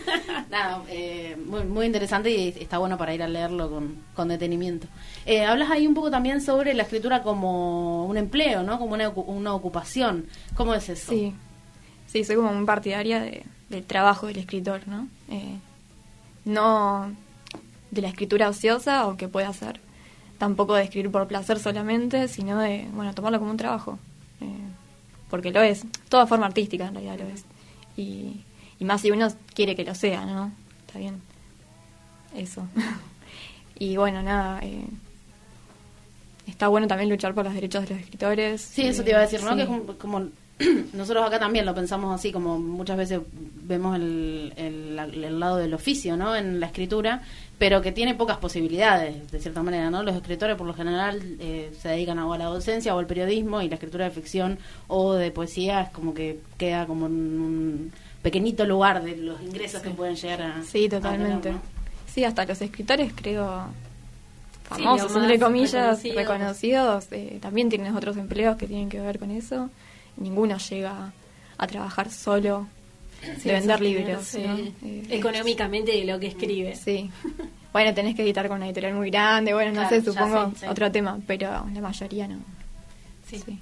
[laughs] Nada, eh, muy, muy interesante y está bueno para ir a leerlo con, con detenimiento. Eh, hablas ahí un poco también sobre la escritura como un empleo, ¿no? Como una, una ocupación. ¿Cómo es eso? Sí, sí, soy como muy partidaria de- del trabajo del escritor, ¿no? Eh, no de la escritura ociosa o que puede hacer, tampoco de escribir por placer solamente, sino de, bueno, tomarlo como un trabajo, eh, porque lo es, toda forma artística en realidad lo es, y, y más si uno quiere que lo sea, ¿no? Está bien, eso. [laughs] y bueno, nada, eh, está bueno también luchar por los derechos de los escritores. Sí, eso te iba a decir, ¿no? sí. Que es como, como- [clears throat] nosotros acá también lo pensamos así, como muchas veces vemos el, el, el lado del oficio, ¿no? En la escritura, pero que tiene pocas posibilidades, de cierta manera, ¿no? Los escritores por lo general eh, se dedican o a la docencia o al periodismo y la escritura de ficción o de poesía es como que queda como en un pequeñito lugar de los ingresos que pueden llegar a... Sí, a totalmente. tener, ¿no? Sí, hasta los escritores, creo, famosos, entre comillas, reconocidos. reconocidos, eh, también tienen otros empleos que tienen que ver con eso. Ninguno llega a trabajar solo Sí, de vender libros. ¿no? Eh, Económicamente de lo que escribe. Sí. Bueno, tenés que editar con una editorial muy grande, bueno, no Claro, sé, supongo sé, sí. otro tema, pero la mayoría no. Sí. Sí.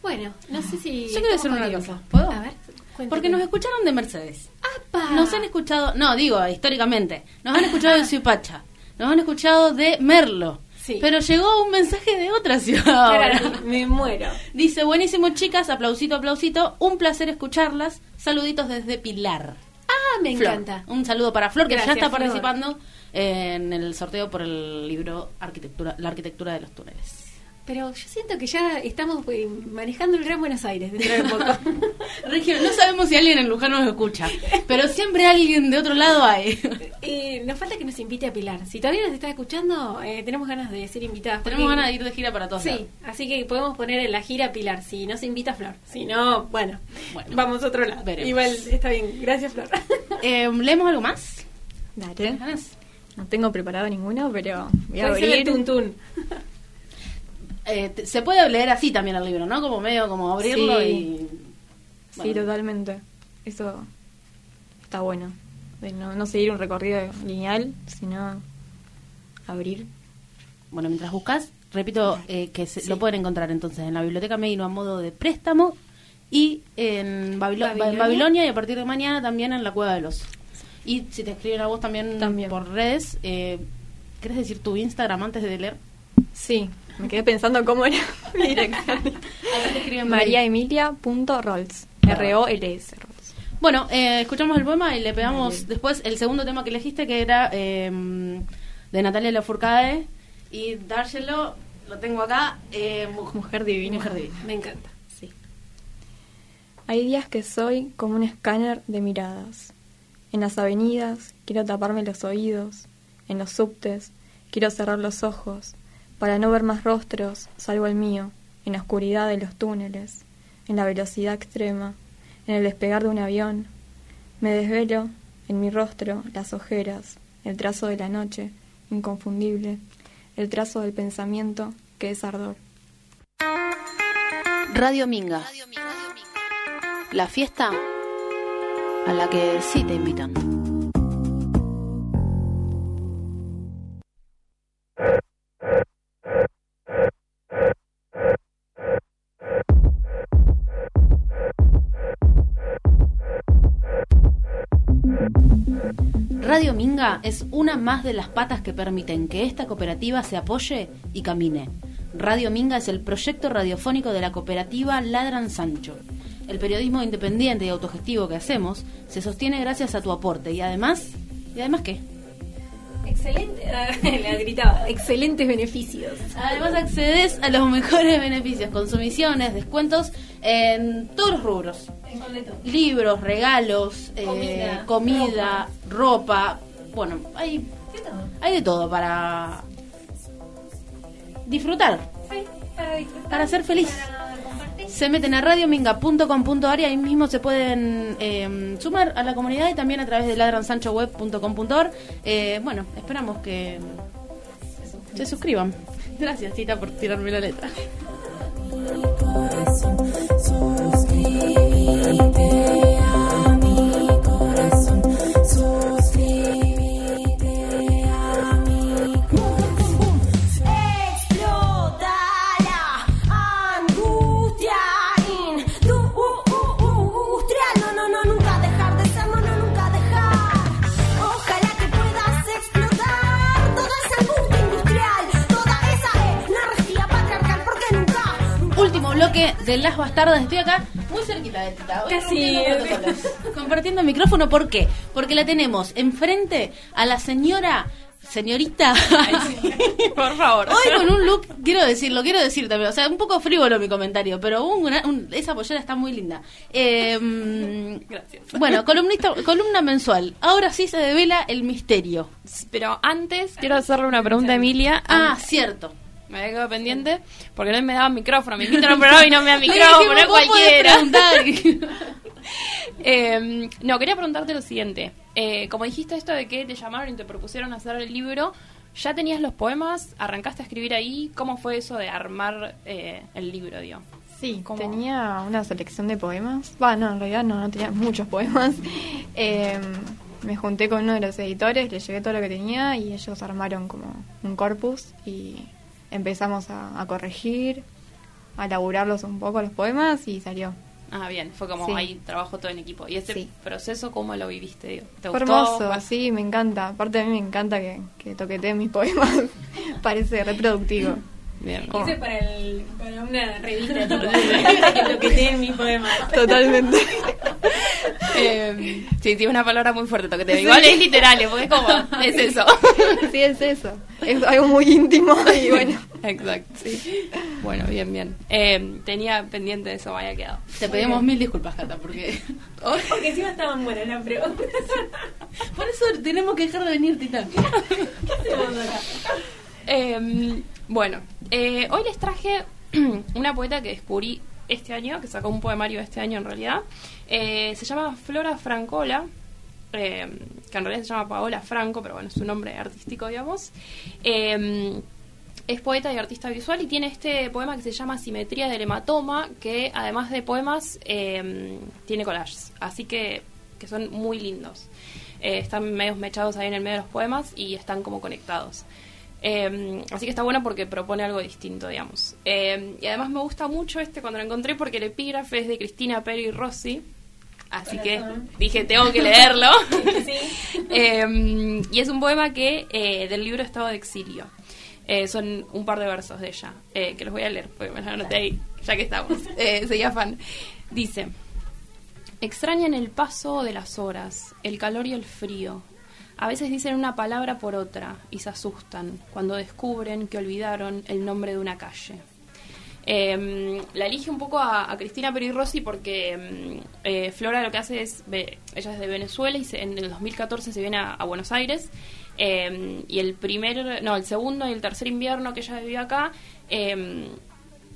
Bueno, no sé si... Yo quiero decir una cosa. ¿puedo? A ver, cuéntame. Porque nos escucharon de Mercedes. ¡Apa! Nos han escuchado, no, digo, históricamente, nos han escuchado de Suipacha, nos han escuchado de Merlo. Sí. Pero llegó un mensaje de otra ciudad. Espera, me muero. Dice, buenísimo chicas, aplausito, aplausito, un placer escucharlas. Saluditos desde Pilar. Ah, me Flor. encanta. Un saludo para Flor, que ya está Flor. participando en el sorteo por el libro Arquitectura, La arquitectura de los túneles. Pero yo siento que ya estamos eh, manejando el Gran Buenos Aires dentro de poco. [laughs] Regio, no sabemos si alguien en Luján nos escucha, pero siempre alguien de otro lado hay. [laughs] Eh, nos falta que nos invite a Pilar. Si todavía nos está escuchando, eh, tenemos ganas de ser invitadas. Tenemos porque- ganas de ir de gira para todos Sí, lados. así que podemos poner en la gira Pilar. Si nos invita Flor. Si no, bueno, Bueno, vamos a otro lado. veremos. Igual está bien. Gracias, Flor. [laughs] Eh, ¿Leemos algo más? Dale. ganas? No tengo preparado ninguno, pero voy a Puede ser el abrir. tuntún. Eh, se puede leer así también el libro, ¿no? Como medio como abrirlo Sí. y... Sí, totalmente. Eso está bueno. De no, no seguir un recorrido lineal, sino abrir. Bueno, mientras buscas, repito eh, que se- lo pueden encontrar entonces en la Biblioteca Medino a modo de préstamo y en, Babilo- Babilonia. y a partir de mañana también en la Cueva del Oso. Y si te escriben a vos también, También. por redes, eh, ¿querés decir tu Instagram antes de leer? Sí, me quedé pensando cómo era [laughs] mi dirección. mariaemilia.rolls. R-O-L-S. Bueno, eh, escuchamos el poema y le pegamos después el segundo tema que elegiste que era eh, de Natalia Lafourcade y dárselo, lo tengo acá, eh, mu- Mujer divina. Mujer divina. Me encanta. Sí. Hay días que soy como un escáner de miradas. En las avenidas quiero taparme los oídos. En los subtes quiero cerrar los ojos para no ver más rostros salvo el mío, en la oscuridad de los túneles, en la velocidad extrema, en el despegar de un avión. Me desvelo en mi rostro las ojeras, el trazo de la noche, inconfundible, el trazo del pensamiento que es ardor. Radio Minga. La fiesta a la que sí te invitan. Es una más de las patas que permiten que esta cooperativa se apoye y camine. Radio Minga es el proyecto radiofónico de la cooperativa Ladran Sancho. El periodismo independiente y autogestivo que hacemos se sostiene gracias a tu aporte y además, ¿y además qué? Excelente. [laughs] Le gritaba. Excelentes beneficios. Además accedes a los mejores beneficios, consumiciones, descuentos en todos los rubros. Libros, regalos, eh, Comida, comida, ropa. Bueno, hay, hay de todo para disfrutar, Sí, para disfrutar. para ser feliz. Para. Se meten a radiominga.com.ar y ahí mismo se pueden eh, sumar a la comunidad y también a través de ladransanchoweb.com.ar. Eh, bueno, esperamos que se suscriban. Gracias, Tita, por tirarme la letra. De Las Bastardas. Estoy acá muy cerquita de Tita. Hoy Casi. Compartiendo micrófono. ¿Por qué? Porque la tenemos enfrente a la señora... Señorita, [laughs] Por favor. Hoy con un look, quiero decirlo, quiero decir también, o sea, un poco frívolo mi comentario, pero un esa pollera está muy linda. Eh, [laughs] Gracias. Bueno, columnista, columna mensual. Ahora sí se devela el misterio. Pero antes quiero hacerle una pregunta a Emilia. Ah, cierto. Me había quedado pendiente porque no me daba micrófono. Me invitan a un programa y no me da [laughs] Le micrófono, dijimos, es vos podés cualquiera. Eh, [laughs] no, quería preguntarte lo siguiente. Eh, como dijiste esto de que te llamaron y te propusieron hacer el libro, ¿ya tenías los poemas? ¿Arrancaste a escribir ahí? ¿Cómo fue eso de armar eh, el libro, digo? Sí, ¿Cómo? tenía una selección de poemas. Va, no, en realidad no, no tenía muchos poemas. [laughs] Eh, me junté con uno de los editores, le llevé todo lo que tenía y ellos armaron como un corpus y empezamos a, a corregir, a laburarlos un poco los poemas y salió. Ah, bien, fue como Sí. ahí trabajo todo en equipo. ¿Y ese Sí. proceso cómo lo viviste? Digo? ¿Te Fue gustó? hermoso, sí, me encanta. Aparte a mí me encanta que, que toqueteen mis poemas. [laughs] Parece reproductivo. Bien. Como- Hice para, el, para una revista [laughs] tipo, que toqueteé en mi poema. [laughs] Totalmente. Eh, sí, tiene una palabra muy fuerte, toqueteo. Igual es literal, porque es como, es eso. [laughs] sí, es eso. Es algo muy íntimo y bueno. Exacto, sí. Bueno, bien, bien. Eh, tenía pendiente de eso, me había quedado. Te pedimos mil disculpas, Cata, porque... Porque encima estaban buenas las preguntas. Por eso tenemos que dejar de venir, Tita. Eh, bueno, eh, hoy les traje [clears throat] una poeta que descubrí este año, que sacó un poemario este año en realidad. Eh, se llama Flora Francola, eh, que en realidad se llama Paola Franco, pero bueno, es su nombre artístico, digamos. Eh, es poeta y artista visual y tiene este poema que se llama Simetría del hematoma, que además de poemas tiene collages, así que, que son muy lindos. Eh, están medios mechados ahí en el medio de los poemas y están como conectados. Eh, así que está bueno porque propone algo distinto, digamos. Eh, y además me gusta mucho este cuando lo encontré porque el epígrafe es de Cristina Peri Rossi. Así que dije, tengo que leerlo. [laughs] Eh, y es un poema que eh, del libro Estado de Exilio. Eh, son un par de versos de ella, eh, que los voy a leer porque me los anoté ahí, ya que estamos. [laughs] Soy afán. Dice: Extrañan el paso de las horas, el calor y el frío. A veces dicen una palabra por otra y se asustan cuando descubren que olvidaron el nombre de una calle. Eh, la elige un poco a, Cristina Peri Rossi porque mm, eh, Flora lo que hace es, ve- ella es de Venezuela y se- en el 2014 se viene a, Buenos Aires eh, y el primer, no, el segundo y el tercer invierno que ella vivió acá,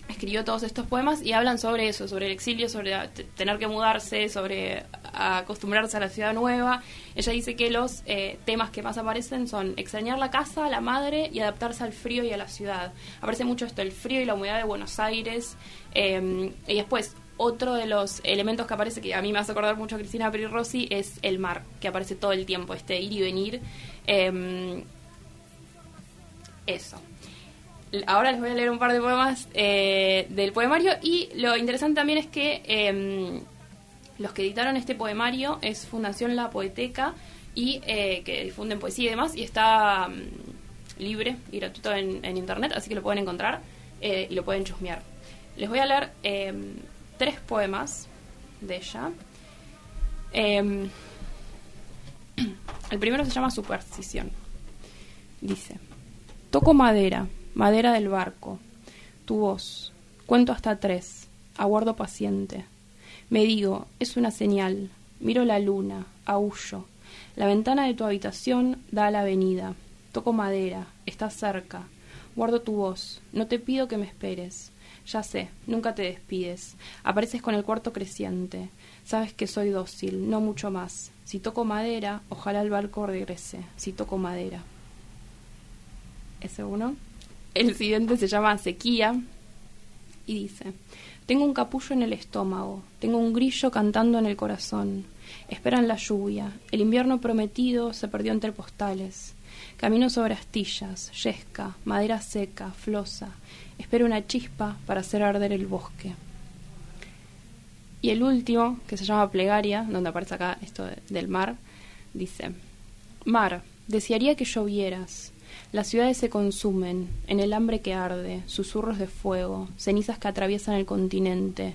escribió todos estos poemas y hablan sobre eso, sobre el exilio, sobre tener que mudarse, sobre acostumbrarse a la ciudad nueva. Ella dice que los eh, temas que más aparecen son extrañar la casa, la madre y adaptarse al frío y a la ciudad. Aparece mucho esto, el frío y la humedad de Buenos Aires. eh, y después, otro de los elementos que aparece, que a mí me hace acordar mucho a Cristina Peri Rossi, es el mar, que aparece todo el tiempo, este ir y venir. Eh, eso. Ahora les voy a leer un par de poemas eh, del poemario y lo interesante también es que eh, los que editaron este poemario es Fundación La Poeteca y eh, que difunden poesía y demás y está mm, libre y gratuito en, internet, así que lo pueden encontrar eh, y lo pueden chusmear. Les voy a leer eh, tres poemas de ella. Eh, [clears throat] el primero se llama Superstición. Dice, toco madera, madera del barco, tu voz, cuento hasta tres, aguardo paciente. Me digo, es una señal, miro la luna, aullo. La ventana de tu habitación da a la avenida. Toco madera, estás cerca. Guardo tu voz, no te pido que me esperes. Ya sé, nunca te despides. Apareces con el cuarto creciente. Sabes que soy dócil, no mucho más. Si toco madera, ojalá el barco regrese. Si toco madera. Ese uno. El siguiente se llama Sequía y dice, tengo un capullo en el estómago, tengo un grillo cantando en el corazón, esperan la lluvia, el invierno prometido se perdió entre postales, camino sobre astillas, yesca, madera seca, flosa, espero una chispa para hacer arder el bosque. Y el último, que se llama Plegaria, donde aparece acá esto de- del mar, dice, Mar, desearía que llovieras, las ciudades se consumen, en el hambre que arde, susurros de fuego, cenizas que atraviesan el continente.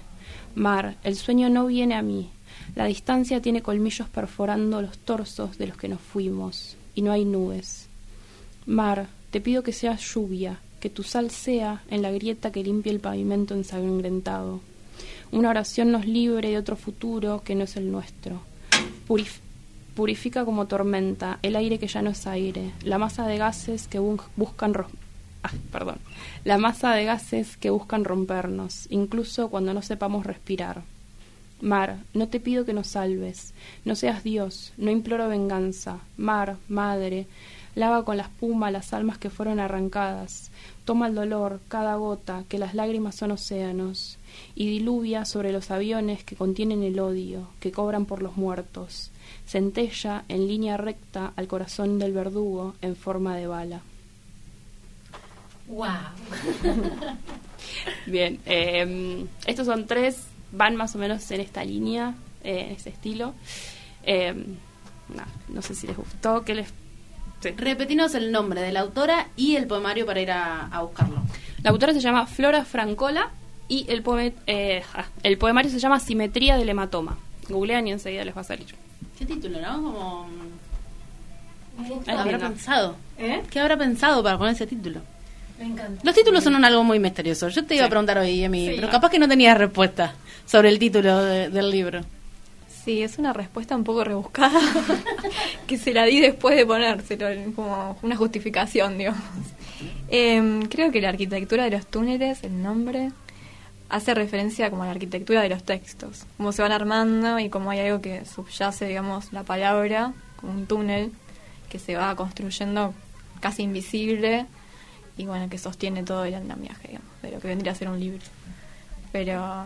Mar, el sueño no viene a mí. La distancia tiene colmillos perforando los torsos de los que nos fuimos, y no hay nubes. Mar, te pido que seas lluvia, que tu sal sea en la grieta que limpia el pavimento ensangrentado. Una oración nos libre de otro futuro que no es el nuestro. Purif- purifica como tormenta el aire que ya no es aire, la masa de gases que bu- buscan ah, perdón, la masa de gases que buscan rompernos, incluso cuando no sepamos respirar. Mar, no te pido que nos salves, no seas Dios, no imploro venganza. Mar, madre, lava con la espuma las almas que fueron arrancadas, toma el dolor, cada gota, que las lágrimas son océanos, y diluvia sobre los aviones que contienen el odio, que cobran por los muertos, centella en línea recta al corazón del verdugo en forma de bala. ¡Wow! [laughs] Bien, eh, estos son tres, van más o menos en esta línea, eh, en este estilo. Eh, nada, no sé si les gustó, que les... sí. Repetinos el nombre de la autora y el poemario para ir a, a buscarlo. La autora se llama Flora Francola y el, poe- eh, el poemario se llama Simetría del hematoma. Googlean y enseguida les va a salir. ¿Qué título, no? Como... ¿Qué habrá pensado? ¿Eh? ¿Qué habrá pensado para poner ese título? Me encanta. Los títulos son un algo muy misterioso. Yo te iba a preguntar hoy, Emi, Sí. pero capaz que no tenías respuesta sobre el título de- del libro. Sí, es una respuesta un poco rebuscada [laughs] que se la di después de ponérselo, como una justificación, digamos. Em, creo que la arquitectura de los túneles, el nombre, hace referencia como a la arquitectura de los textos, cómo se van armando y cómo hay algo que subyace, digamos, la palabra, como un túnel que se va construyendo casi invisible y bueno, que sostiene todo el andamiaje, digamos, de lo que vendría a ser un libro. Pero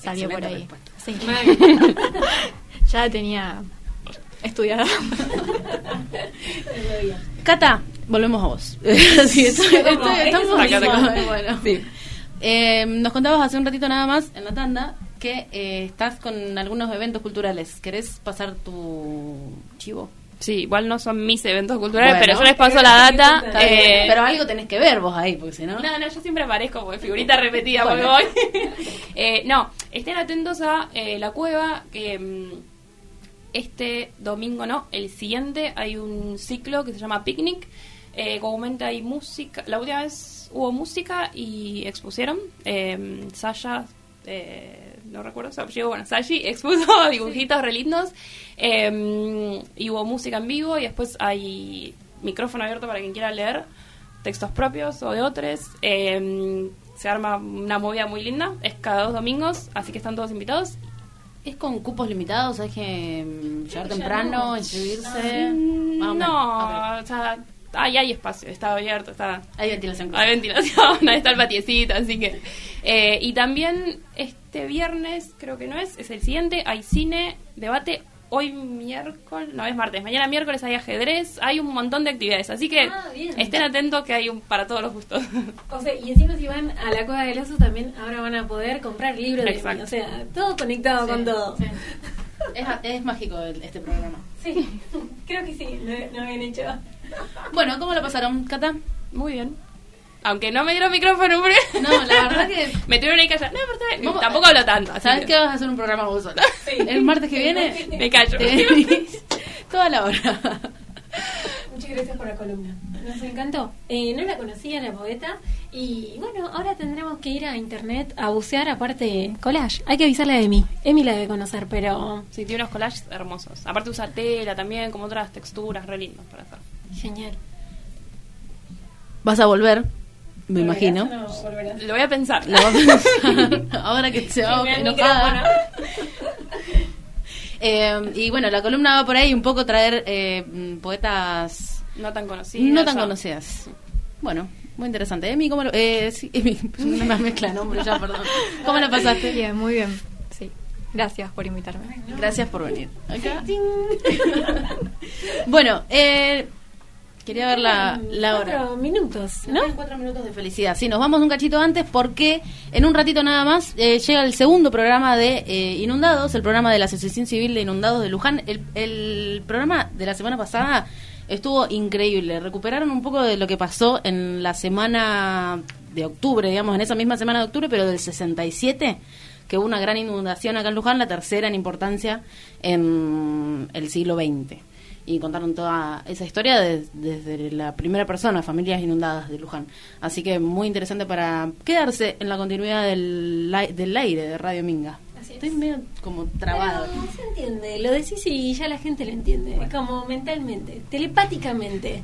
salió por ahí. Sí. [laughs] ya la tenía estudiada. [laughs] Cata, volvemos a vos. [laughs] Sí, estoy- estoy- estamos Acá. Eh, nos contabas hace un ratito nada más en la tanda que eh, estás con algunos eventos culturales. ¿Querés pasar tu chivo? Sí, igual no son mis eventos culturales, Bueno. pero yo les paso la data. Eh, Pero algo tenés que ver vos ahí, porque si no... No, no, yo siempre aparezco como figurita repetida Bueno. porque voy. [laughs] Eh, no, estén atentos a eh, la cueva, que mm, este domingo no, el siguiente hay un ciclo que se llama Picnic. Eh, comúnmente hay música, la última vez hubo música y expusieron. Eh, Sasha, eh, no recuerdo su apellido, bueno, Sashi [laughs] expuso dibujitos re lindos. Eh, y hubo música en vivo y después hay micrófono abierto para quien quiera leer textos propios o de otros. Eh, se arma una movida muy linda, es cada dos domingos, así que están todos invitados. ¿Es con cupos limitados? ¿Hay que mm, llegar temprano, inscribirse? Mm. No, o sea, hay, hay espacio, está abierto, está... Hay ventilación. Hay ventilación, [laughs] ahí está el patiecito, así que... eh, y también este viernes, creo que no es, es el siguiente, hay cine, debate, hoy miércoles, no es martes, mañana miércoles hay ajedrez, hay un montón de actividades, así que Ah, estén atentos que hay un para todos los gustos. [laughs] O sea, y encima si van a la Cueva del Oso también ahora van a poder comprar libros de Exacto. mí. O sea, todo conectado con todo. Sí. Es, es mágico el- este programa. Sí, [laughs] creo que sí, lo, lo habían hecho. Bueno, ¿cómo lo pasaron, Cata? Muy bien. Aunque no me dieron micrófono, porque... [laughs] No, la verdad que... [laughs] me tuvieron ahí callada. No, pero está tampoco hablo tanto. así ¿Sabes que- vas a hacer un programa vos sola? [laughs] El martes que viene Me callo. te toda la hora. Muchas gracias por la columna. Nos encantó. Eh, no la conocía la poeta. Y bueno, ahora tendremos que ir a internet a bucear aparte collage. Hay que avisarle a Emi. Emi la debe conocer, pero Sí, tiene unos collages hermosos. Aparte usa tela también, como otras texturas re lindos para hacer. Genial. Vas a volver, me imagino. No, volverás. Lo voy a pensar. Lo vas a pensar [laughs] ahora que se va enojada. [laughs] Eh, y bueno, la columna va por ahí un poco traer eh, mm, poetas No tan conocidas. no tan ya. conocidas. Bueno, muy interesante. Emi, ¿cómo lo...? Eh, sí, Emi, [laughs] una mezcla de nombres ya, perdón. ¿Cómo la pasaste? Bien, muy bien. Sí. Gracias por invitarme. Gracias por venir. Acá. bueno, eh, quería ver la, la hora. Cuatro minutos, ¿No? Cuatro minutos de felicidad. Sí, nos vamos un cachito antes porque en un ratito nada más eh, llega el segundo programa de eh, Inundados, el programa de la Asociación Civil de Inundados de Luján. El, el programa de la semana pasada estuvo increíble. Recuperaron un poco de lo que pasó en la semana de octubre, digamos, en esa misma semana de octubre, pero del 67 que hubo una gran inundación acá en Luján, la tercera en importancia en el siglo XX. Y contaron toda esa historia de- desde la primera persona, familias inundadas de Luján. Así que muy interesante para quedarse en la continuidad del, del aire de Radio Minga. Así es. Estoy medio como trabado. Pero se entiende, lo decís y ya la gente lo entiende, como mentalmente, telepáticamente.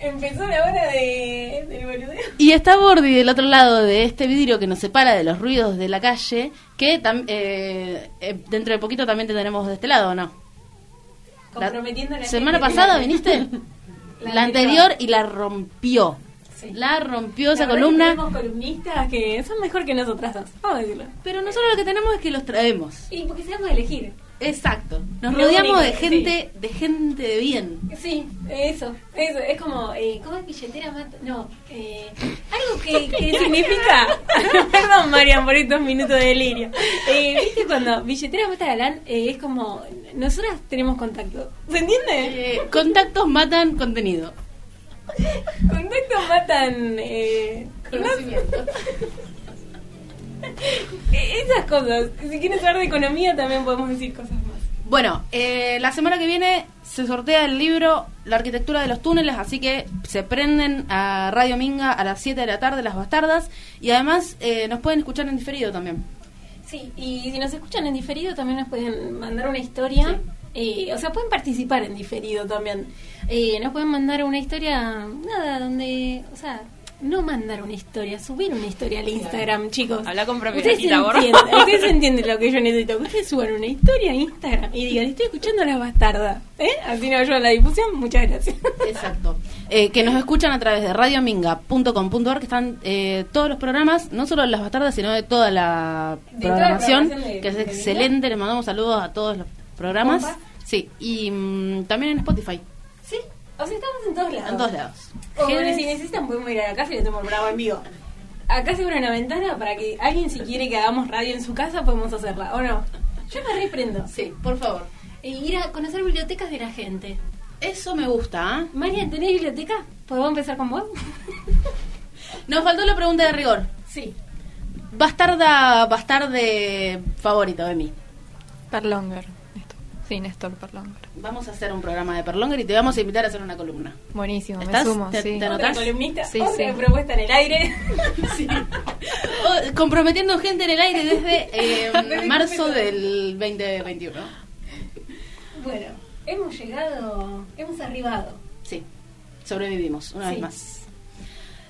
Empezó la hora de, del boludeo. Y está Bordi del otro lado de este vidrio que nos separa de los ruidos de la calle, que eh, eh, dentro de poquito también te tenemos de este lado, ¿o no? Comprometiendo la semana pasada viniste, [laughs] La la, anterior y la rompió. Sí. La rompió esa columna. Tenemos columnistas que son mejor que nosotras dos, vamos a decirlo. Pero nosotros lo que tenemos es que los traemos. Y porque sabemos elegir. Exacto. Nos Lo rodeamos único, de gente, de gente de bien. Sí, eso, eso, es como, eh, ¿cómo es billetera mata? No, eh, algo que, [laughs] que significa, [laughs] perdón Marian por estos minutos de delirio, eh, viste cuando billetera mata galán, eh, es como, nosotras tenemos contacto, ¿se entiende? Eh, contactos matan contenido. Contactos matan, eh, Conocimiento. [laughs] eh, esas cosas, si quieres hablar de economía también podemos decir cosas más. Bueno, eh, la semana que viene se sortea el libro La arquitectura de los túneles, así que se prenden a Radio Minga a las 7 de la tarde, las bastardas, y además eh, nos pueden escuchar en diferido también. Sí, y si nos escuchan en diferido también nos pueden mandar una historia. Eh, o sea, pueden participar en diferido también. Eh, nos pueden mandar una historia, nada, donde, o sea, no mandar una historia, subir una historia al Instagram, chicos. Habla con Ustedes entienden, [laughs] ustedes entienden lo que yo necesito. Ustedes suban una historia a Instagram y digan, estoy escuchando a la bastarda. ¿Eh? Así no ayuda a la difusión. Muchas gracias. Exacto. Eh, que nos escuchan a través de radiominga.com.ar, que están eh, todos los programas, no solo de las bastardas, sino de toda la De toda la programación, de- que es de excelente. Les mandamos saludos a todos los programas. Sí, y mm, también en Spotify, Sí, o sea, estamos en todos lados. en todos lados. O bueno, si necesitan podemos ir a la casa y le hacemos el programa en vivo. Acá se abre una ventana para que alguien si quiere que hagamos radio en su casa podemos hacerla, ¿o no? Yo me reprendo. Sí, por favor. E ir a conocer bibliotecas de la gente. Eso me gusta, ¿eh? María, ¿tenés biblioteca? ¿Podemos empezar con vos? [laughs] Nos faltó la pregunta de rigor. Sí. Bastarda, bastarde favorito de mí. Perlonger. Néstor. Sí, Néstor Perlonger. Vamos a hacer un programa de Perlonger y te vamos a invitar a hacer una columna. Buenísimo, ¿Estás? me sumo, ¿Te- sí. te anotás? Otra columnista, Sí, otra sí. propuesta en el aire. [laughs] Oh, comprometiendo gente en el aire desde eh, [laughs] marzo del 2021. bueno, hemos llegado, hemos arribado. Sí, sobrevivimos una Sí. vez más.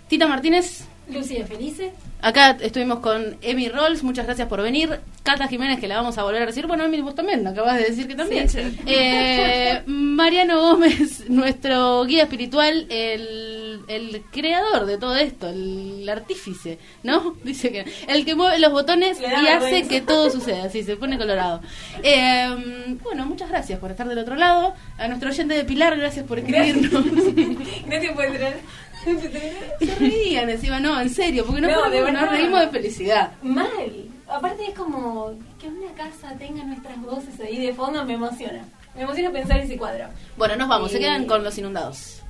Tita Martínez, Lucía Felice. acá estuvimos con Emi Rolls, muchas gracias por venir. Cata Jiménez, que la vamos a volver a decir. Bueno, Emi, vos también, acabas de decir que también. Sí, sí. Eh, Mariano Gómez, [laughs] nuestro guía espiritual, el, el creador de todo esto, el artífice, ¿no? [laughs] Dice que el que mueve los botones y hace que todo suceda, así se pone colorado. Eh, bueno, muchas gracias por estar del otro lado. A nuestro oyente de Pilar, gracias por escribirnos. [laughs] Gracias por entrar. [laughs] Se reían encima, no, en serio, porque no, No, podemos- nos reímos de felicidad. Mal. Aparte es como que una casa tenga nuestras voces ahí de fondo me emociona. Me emociona pensar ese cuadro. Bueno, nos vamos, se quedan con los inundados.